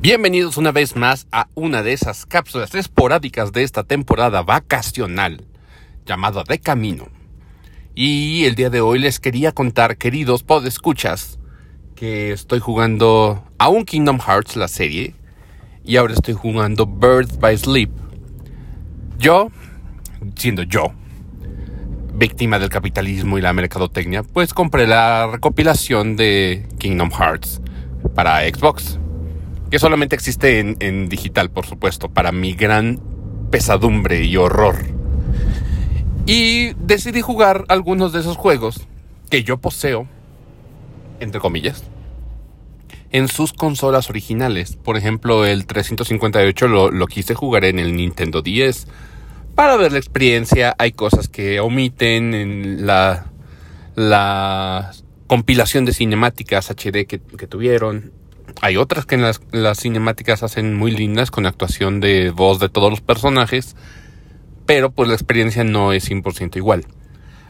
Bienvenidos una vez más a una de esas cápsulas esporádicas de esta temporada vacacional llamada De Camino. Y el día de hoy les quería contar, queridos podescuchas, que estoy jugando aún Kingdom Hearts, la serie, y ahora estoy jugando Birth by Sleep. Yo, siendo yo, víctima del capitalismo y la mercadotecnia, pues compré la recopilación de Kingdom Hearts para Xbox que solamente existe en, digital, por supuesto, para mi gran pesadumbre y horror. Y decidí jugar algunos de esos juegos que yo poseo, entre comillas, en sus consolas originales. Por ejemplo, el 358 lo, lo, quise jugar en el Nintendo 10 para ver la experiencia. Hay cosas que omiten en la, la compilación de cinemáticas HD que, que tuvieron. Hay otras que en las, cinemáticas hacen muy lindas con actuación de voz de todos los personajes, pero pues la experiencia no es 100% igual.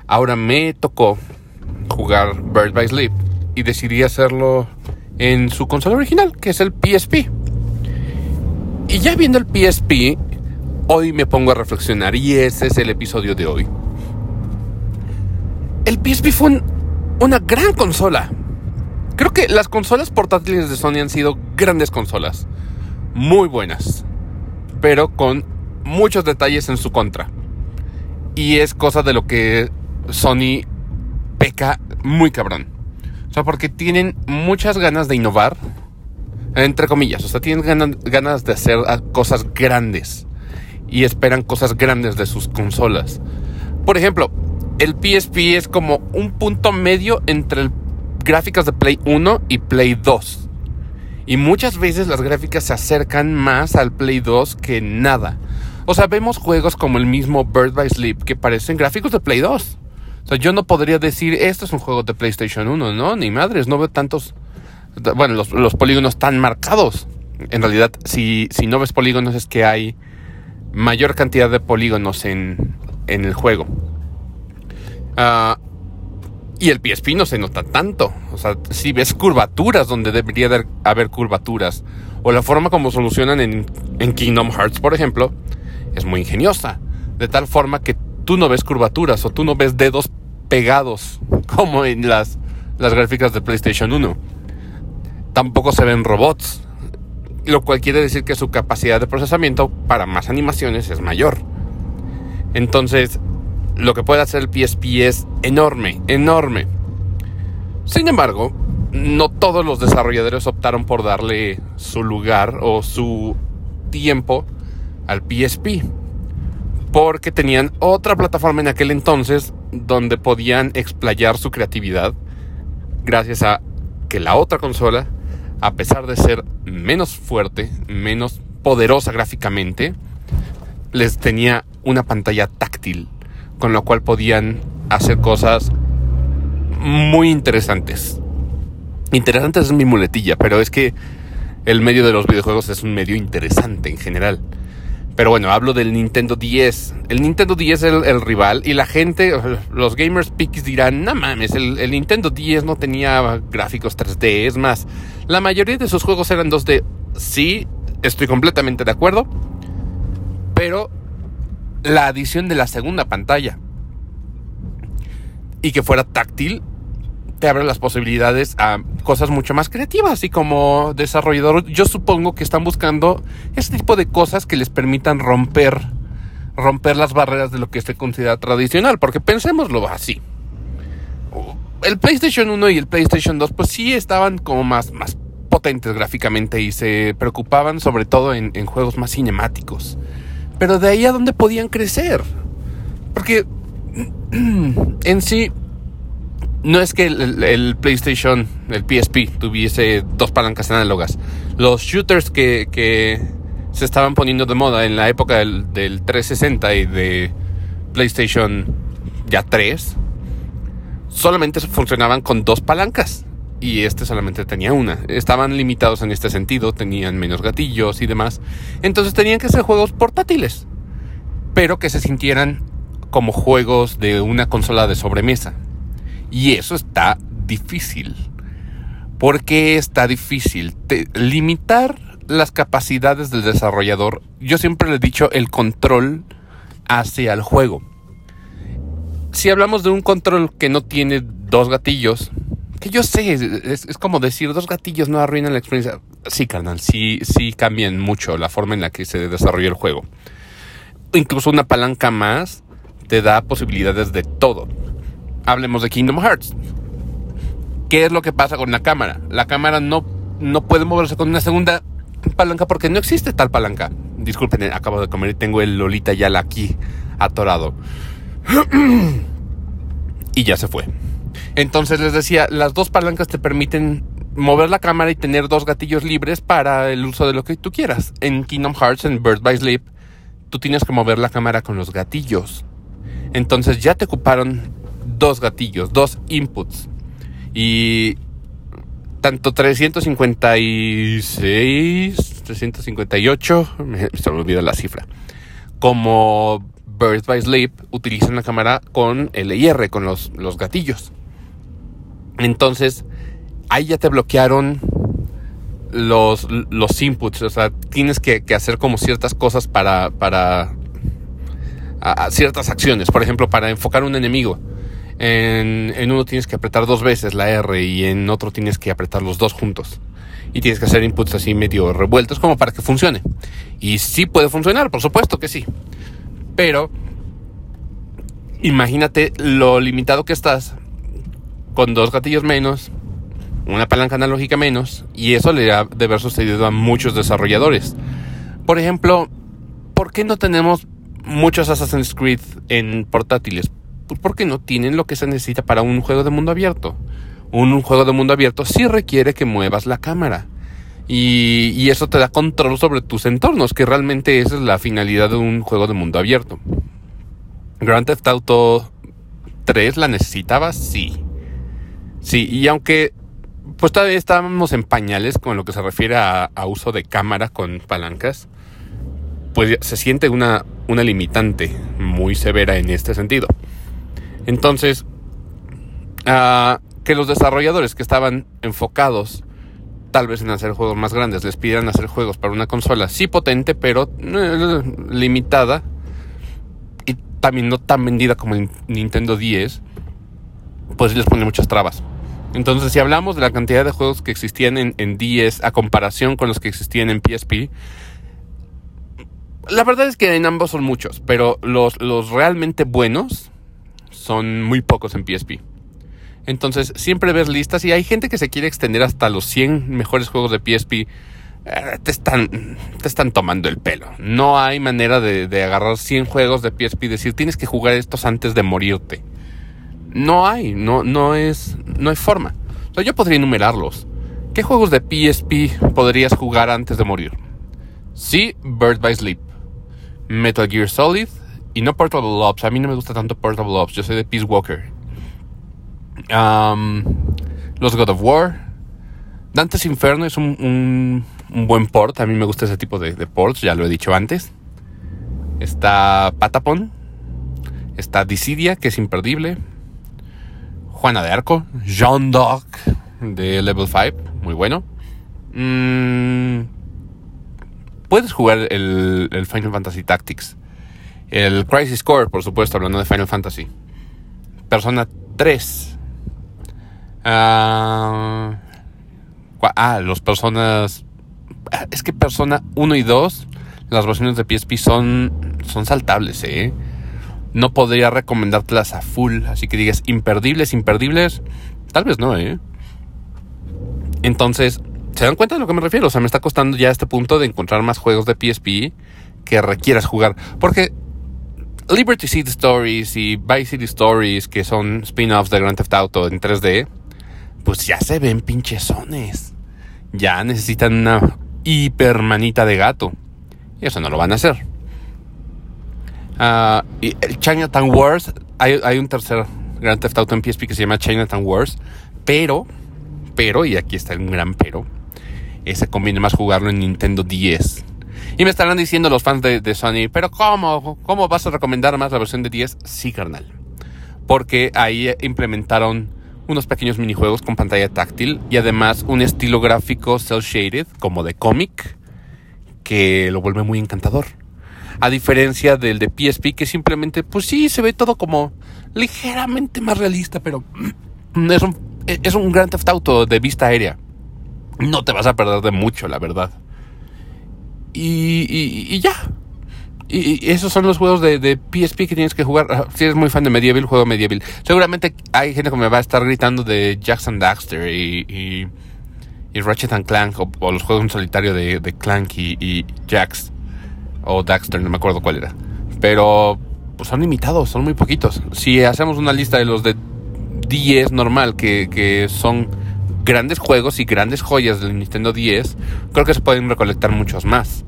Ahora me tocó jugar Bird by Sleep y decidí hacerlo en su consola original, que es el PSP. Y ya viendo el PSP, hoy me pongo a reflexionar y ese es el episodio de hoy. El PSP fue una gran consola. Creo que las consolas portátiles de Sony han sido grandes consolas. Muy buenas. Pero con muchos detalles en su contra. Y es cosa de lo que Sony peca muy cabrón. O sea, porque tienen muchas ganas de innovar. Entre comillas. O sea, tienen ganas, de hacer cosas grandes. Y esperan cosas grandes de sus consolas. Por ejemplo, el PSP es como un punto medio entre el gráficas de Play 1 y Play 2. Y muchas veces las gráficas se acercan más al Play 2 que nada. O sea, vemos juegos como el mismo Bird by Sleep que parecen gráficos de Play 2. O sea, yo no podría decir, esto es un juego de PlayStation 1, ¿no? Ni madres, no veo tantos, bueno, los, polígonos tan marcados. En realidad, si, si no ves polígonos es que hay mayor cantidad de polígonos en, en el juego. Ah... Y el PSP no se nota tanto. O sea, si ves curvaturas donde debería haber curvaturas, o la forma como solucionan en, Kingdom Hearts, por ejemplo, es muy ingeniosa. De tal forma que tú no ves curvaturas o tú no ves dedos pegados como en las, las gráficas de PlayStation 1. Tampoco se ven robots, lo cual quiere decir que su capacidad de procesamiento para más animaciones es mayor. Entonces, lo que puede hacer el PSP es enorme, enorme. Sin embargo, no todos los desarrolladores optaron por darle su lugar o su tiempo al PSP. Porque tenían otra plataforma en aquel entonces donde podían explayar su creatividad gracias a que la otra consola, a pesar de ser menos fuerte, menos poderosa gráficamente, les tenía una pantalla táctil con lo cual podían hacer cosas muy interesantes. Interesantes es mi muletilla, pero es que el medio de los videojuegos es un medio interesante en general. Pero bueno, hablo del Nintendo 10. El Nintendo 10 es el, rival y la gente, los gamers pics dirán, no mames, el, el, Nintendo 10 no tenía gráficos 3D. Es más, la mayoría de sus juegos eran 2D. Sí, estoy completamente de acuerdo. Pero la adición de la segunda pantalla y que fuera táctil te abre las posibilidades a cosas mucho más creativas y como desarrollador. Yo supongo que están buscando ese tipo de cosas que les permitan romper romper las barreras de lo que se considera tradicional porque pensémoslo así. El PlayStation 1 y el PlayStation 2 pues sí estaban como más, más potentes gráficamente y se preocupaban sobre todo en, en juegos más cinemáticos pero de ahí a dónde podían crecer. Porque en sí, no es que el, PlayStation, el PSP, tuviese dos palancas análogas. Los shooters que, se estaban poniendo de moda en la época del, del 360 y de PlayStation ya 3, solamente funcionaban con dos palancas y este solamente tenía una. Estaban limitados en este sentido, tenían menos gatillos y demás. Entonces tenían que ser juegos portátiles, pero que se sintieran como juegos de una consola de sobremesa. Y eso está difícil. ¿Por qué está difícil? limitar las capacidades del desarrollador. Yo siempre le he dicho el control hacia el juego. Si hablamos de un control que no tiene dos gatillos, que yo sé, es, como decir, dos gatillos no arruinan la experiencia. Sí, carnal, sí, sí cambian mucho la forma en la que se desarrolla el juego. Incluso una palanca más te da posibilidades de todo. Hablemos de Kingdom Hearts. ¿Qué es lo que pasa con la cámara? La cámara no, no puede moverse con una segunda palanca porque no existe tal palanca. Disculpen, acabo de comer y tengo el Lolita Yala aquí atorado. y ya se fue. Entonces les decía, las dos palancas te permiten mover la cámara y tener dos gatillos libres para el uso de lo que tú quieras. En Kingdom Hearts, en Bird by Sleep, tú tienes que mover la cámara con los gatillos. Entonces ya te ocuparon dos gatillos, dos inputs. Y tanto 356, 358, se me olvida la cifra, como Birds by Sleep utilizan la cámara con LIR, con los, los gatillos. Entonces, ahí ya te bloquearon los, los inputs. O sea, tienes que, hacer como ciertas cosas para, para ciertas acciones. Por ejemplo, para enfocar un enemigo. En, en, uno tienes que apretar dos veces la R y en otro tienes que apretar los dos juntos. Y tienes que hacer inputs así medio revueltos como para que funcione. Y sí puede funcionar, por supuesto que sí. Pero imagínate lo limitado que estás con dos gatillos menos, una palanca analógica menos, y eso le ha de haber sucedido a muchos desarrolladores. Por ejemplo, ¿por qué no tenemos muchos Assassin's Creed en portátiles? Pues porque no tienen lo que se necesita para un juego de mundo abierto. Un, juego de mundo abierto sí requiere que muevas la cámara. Y, y, eso te da control sobre tus entornos, que realmente esa es la finalidad de un juego de mundo abierto. Grand Theft Auto 3 la necesitaba, sí. Sí, y aunque pues todavía estábamos en pañales con lo que se refiere a, uso de cámara con palancas, pues se siente una, una limitante muy severa en este sentido. Entonces, uh, que los desarrolladores que estaban enfocados tal vez en hacer juegos más grandes les pidieran hacer juegos para una consola sí potente, pero eh, limitada y también no tan vendida como el Nintendo 10, pues les pone muchas trabas. Entonces, si hablamos de la cantidad de juegos que existían en, en 10 a comparación con los que existían en PSP, la verdad es que en ambos son muchos, pero los, los realmente buenos son muy pocos en PSP. Entonces, siempre ves listas y hay gente que se quiere extender hasta los 100 mejores juegos de PSP. Eh, te, están, te están tomando el pelo. No hay manera de, de agarrar 100 juegos de PSP y decir, tienes que jugar estos antes de morirte. No hay, no, no es, no hay forma. O sea, yo podría enumerarlos. ¿Qué juegos de PSP podrías jugar antes de morir? Sí, Bird by Sleep, Metal Gear Solid y no Portable Ops. A mí no me gusta tanto Portable Ops, yo soy de Peace Walker. los God of War. Dante's Inferno es un, un, buen port. A mí me gusta ese tipo de, de ports, ya lo he dicho antes. Está Patapon. Está Dissidia, que es imperdible. Juana de Arco, John Doc de Level 5, muy bueno. Mm, puedes jugar el, Final Fantasy Tactics. El Crisis Core, por supuesto, hablando de Final Fantasy. Persona 3. ah, ah los personas. Es que Persona 1 y 2, las versiones de PSP son, son saltables, ¿eh? No podría recomendártelas a full. Así que digas, imperdibles, imperdibles. Tal vez no, ¿eh? Entonces, ¿se dan cuenta de lo que me refiero? O sea, me está costando ya este punto de encontrar más juegos de PSP que requieras jugar. Porque Liberty City Stories y Vice City Stories, que son spin-offs de Grand Theft Auto en 3D, pues ya se ven pinchezones. Ya necesitan una hipermanita de gato. Y eso no lo van a hacer. Uh, y el Chinatown Wars, hay, hay, un tercer Grand Theft Auto en PSP que se llama Chinatown Wars, pero, pero, y aquí está un gran pero, ese conviene más jugarlo en Nintendo 10. Y me estarán diciendo los fans de, de, Sony, pero ¿cómo? ¿Cómo vas a recomendar más la versión de 10? Sí, carnal. Porque ahí implementaron unos pequeños minijuegos con pantalla táctil y además un estilo gráfico cel shaded, como de cómic, que lo vuelve muy encantador. A diferencia del de PSP que simplemente, pues sí, se ve todo como ligeramente más realista, pero es un, es un gran Theft Auto de vista aérea. No te vas a perder de mucho, la verdad. Y, y, ya. Y, esos son los juegos de, de, PSP que tienes que jugar. Ah, si eres muy fan de Medieval, juego Medieval. Seguramente hay gente que me va a estar gritando de Jackson Daxter y, y, Ratchet and Clank o, los juegos en solitario de, de Clank y, Jax o Daxter, no me acuerdo cuál era. Pero pues son limitados, son muy poquitos. Si hacemos una lista de los de 10 normal, que, que son grandes juegos y grandes joyas del Nintendo 10, creo que se pueden recolectar muchos más.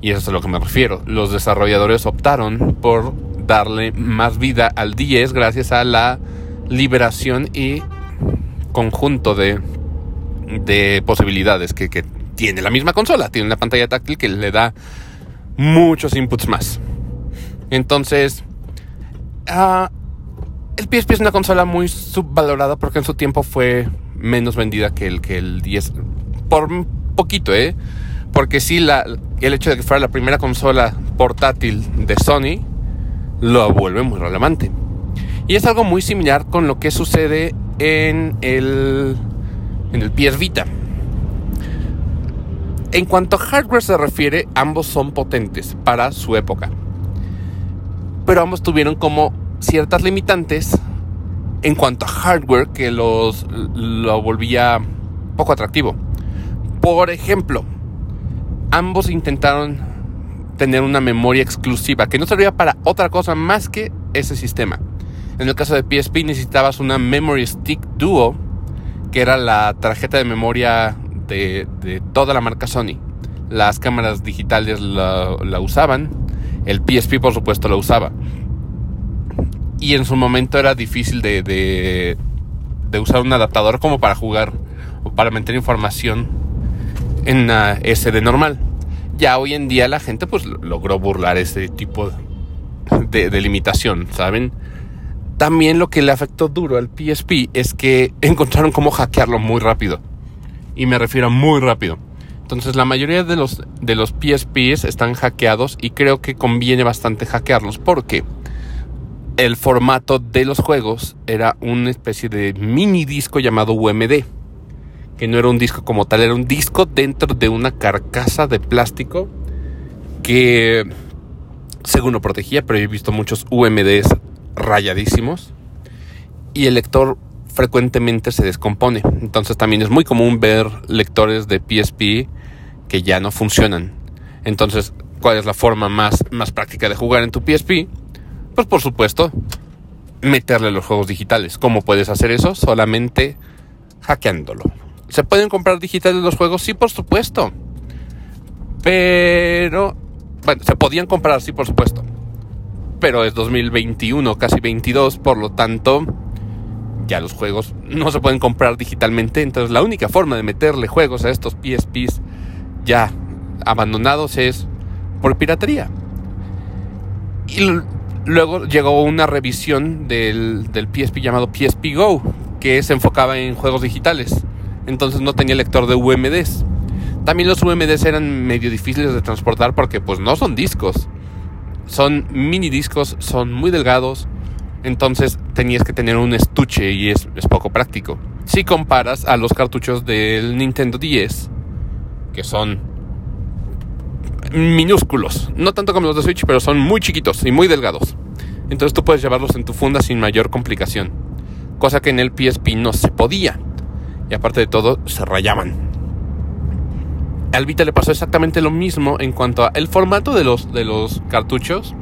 Y eso es a lo que me refiero. Los desarrolladores optaron por darle más vida al 10 gracias a la liberación y conjunto de, de posibilidades que, que tiene la misma consola. Tiene una pantalla táctil que le da muchos inputs más. Entonces, uh, el PSP es una consola muy subvalorada porque en su tiempo fue menos vendida que el, que el 10. Por poquito, ¿eh? Porque sí, el hecho de que fuera la primera consola portátil de Sony lo vuelve muy relevante. Y es algo muy similar con lo que sucede en el, en el PS Vita. En cuanto a hardware se refiere, ambos son potentes para su época. Pero ambos tuvieron como ciertas limitantes en cuanto a hardware que los lo volvía poco atractivo. Por ejemplo, ambos intentaron tener una memoria exclusiva que no servía para otra cosa más que ese sistema. En el caso de PSP necesitabas una Memory Stick Duo, que era la tarjeta de memoria de, toda la marca Sony. Las cámaras digitales la, usaban, el PSP por supuesto la usaba y en su momento era difícil de, de, usar un adaptador como para jugar o para meter información en uh, SD normal. Ya hoy en día la gente pues logró burlar ese tipo de, de limitación, ¿saben? También lo que le afectó duro al PSP es que encontraron cómo hackearlo muy rápido. Y me refiero a muy rápido. Entonces la mayoría de los, de los PSPs están hackeados y creo que conviene bastante hackearlos. ¿Por qué? el formato de los juegos era una especie de mini disco llamado UMD, que no era un disco como tal, era un disco dentro de una carcasa de plástico que, según lo protegía, pero he visto muchos UMDs rayadísimos y el lector frecuentemente se descompone. Entonces también es muy común ver lectores de PSP que ya no funcionan. Entonces, ¿cuál es la forma más, más práctica de jugar en tu PSP? Pues por supuesto, meterle los juegos digitales. ¿Cómo puedes hacer eso? Solamente hackeándolo. ¿Se pueden comprar digitales los juegos? Sí, por supuesto. Pero... Bueno, se podían comprar, sí, por supuesto. Pero es 2021, casi 22, por lo tanto, ya los juegos no se pueden comprar digitalmente. Entonces la única forma de meterle juegos a estos PSPs ya abandonados es por piratería. Y Luego llegó una revisión del, del, PSP llamado PSP Go, que se enfocaba en juegos digitales. Entonces no tenía lector de UMDs. También los UMDs eran medio difíciles de transportar porque pues no son discos. Son mini discos, son muy delgados. Entonces tenías que tener un estuche y es, es poco práctico. Si comparas a los cartuchos del Nintendo 10, que son minúsculos. No tanto como los de Switch, pero son muy chiquitos y muy delgados. Entonces tú puedes llevarlos en tu funda sin mayor complicación. Cosa que en el PSP no se podía. Y aparte de todo, se rayaban. Al Vita le pasó exactamente lo mismo en cuanto a el formato de los, de los cartuchos.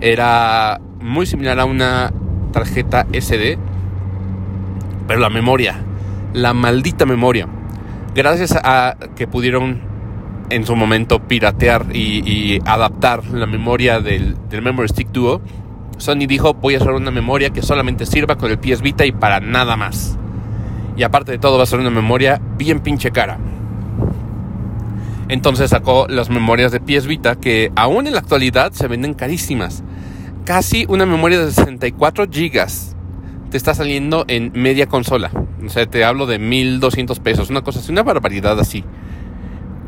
Era muy similar a una tarjeta SD. Pero la memoria, la maldita memoria. Gracias a que pudieron en su momento piratear y, adaptar la memoria del, Memory Stick Duo, Sony dijo voy a hacer una memoria que solamente sirva con el PS Vita y para nada más. Y aparte de todo va a ser una memoria bien pinche cara. Entonces sacó las memorias de PS Vita que aún en la actualidad se venden carísimas. Casi una memoria de 64 GB te está saliendo en media consola. O sea, te hablo de 1200 pesos, una cosa así, una barbaridad así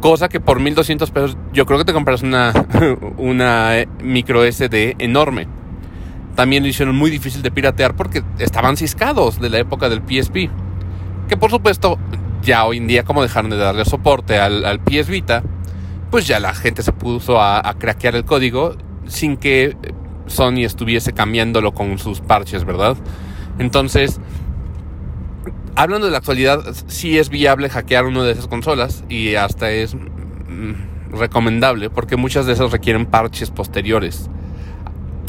Cosa que por 1200 pesos yo creo que te compras una, una eh, micro SD enorme. También lo hicieron muy difícil de piratear porque estaban ciscados de la época del PSP. Que por supuesto, ya hoy en día, como dejaron de darle soporte al, al PS Vita, pues ya la gente se puso a, a craquear el código sin que Sony estuviese cambiándolo con sus parches, ¿verdad? Entonces, hablando de la actualidad, sí es viable hackear una de esas consolas y hasta es mm, recomendable porque muchas de esas requieren parches posteriores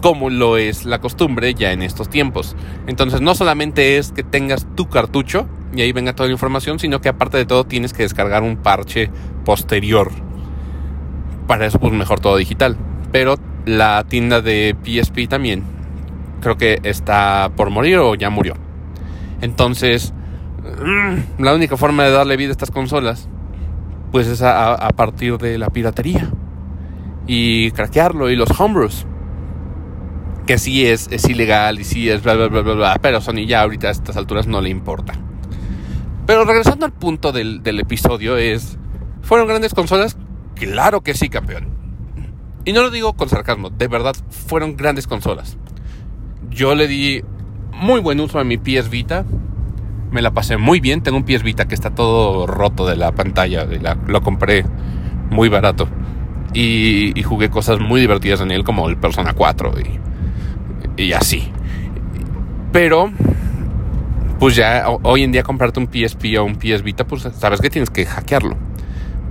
como lo es la costumbre ya en estos tiempos. Entonces no solamente es que tengas tu cartucho y ahí venga toda la información, sino que aparte de todo tienes que descargar un parche posterior. Para eso pues mejor todo digital. Pero la tienda de PSP también creo que está por morir o ya murió. Entonces, mm, la única forma de darle vida a estas consolas, pues es a, partir de la piratería y craquearlo y los homebrews. Que sí es, es ilegal y sí es bla bla bla bla bla, pero Sony ya ahorita a estas alturas no le importa. Pero regresando al punto del, del episodio es, ¿fueron grandes consolas? Claro que sí, campeón. Y no lo digo con sarcasmo, de verdad fueron grandes consolas. Yo le di muy buen uso a mi PS Vita. Me la pasé muy bien. Tengo un PS Vita que está todo roto de la pantalla. lo compré muy barato. Y, jugué cosas muy divertidas en él, como el Persona 4 y, y así. Pero, pues ya hoy en día comprarte un PSP o un PS Vita, pues sabes que tienes que hackearlo.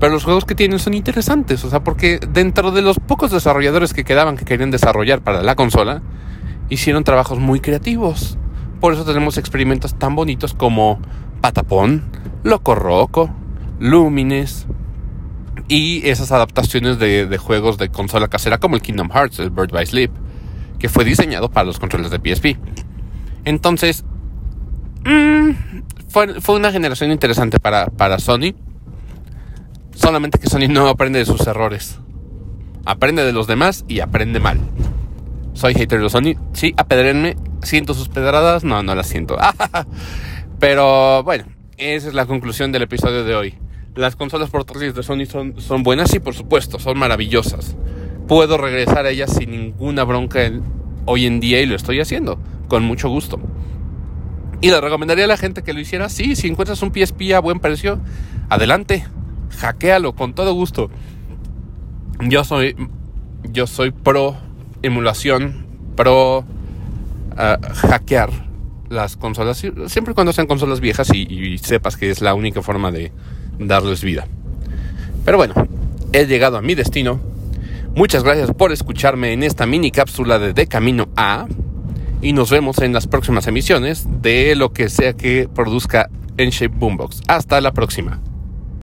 Pero los juegos que tienen son interesantes, o sea, porque dentro de los pocos desarrolladores que quedaban que querían desarrollar para la consola, hicieron trabajos muy creativos. Por eso tenemos experimentos tan bonitos como Patapón, Loco Roco, Lumines y esas adaptaciones de, juegos de consola casera como el Kingdom Hearts, el Bird by Sleep, que fue diseñado para los controles de PSP. Entonces, mm, fue, fue, una generación interesante para, para Sony Solamente que Sony no aprende de sus errores. Aprende de los demás y aprende mal. Soy hater de Sony. Sí, apedrenme. ¿Siento sus pedradas? No, no las siento. Pero bueno, esa es la conclusión del episodio de hoy. Las consolas portátiles de Sony son, son buenas, sí, por supuesto, son maravillosas. Puedo regresar a ellas sin ninguna bronca hoy en día y lo estoy haciendo, con mucho gusto. Y le recomendaría a la gente que lo hiciera, sí, si encuentras un PSP a buen precio, adelante, hackealo con todo gusto. Yo soy, yo soy pro emulación, pro ah, hackear las consolas, siempre cuando sean consolas viejas y, sepas que es la única forma de darles vida. Pero bueno, he llegado a mi destino. Muchas gracias por escucharme en esta mini cápsula de De Camino A. Y nos vemos en las próximas emisiones de lo que sea que produzca En Shape Boombox. Hasta la próxima.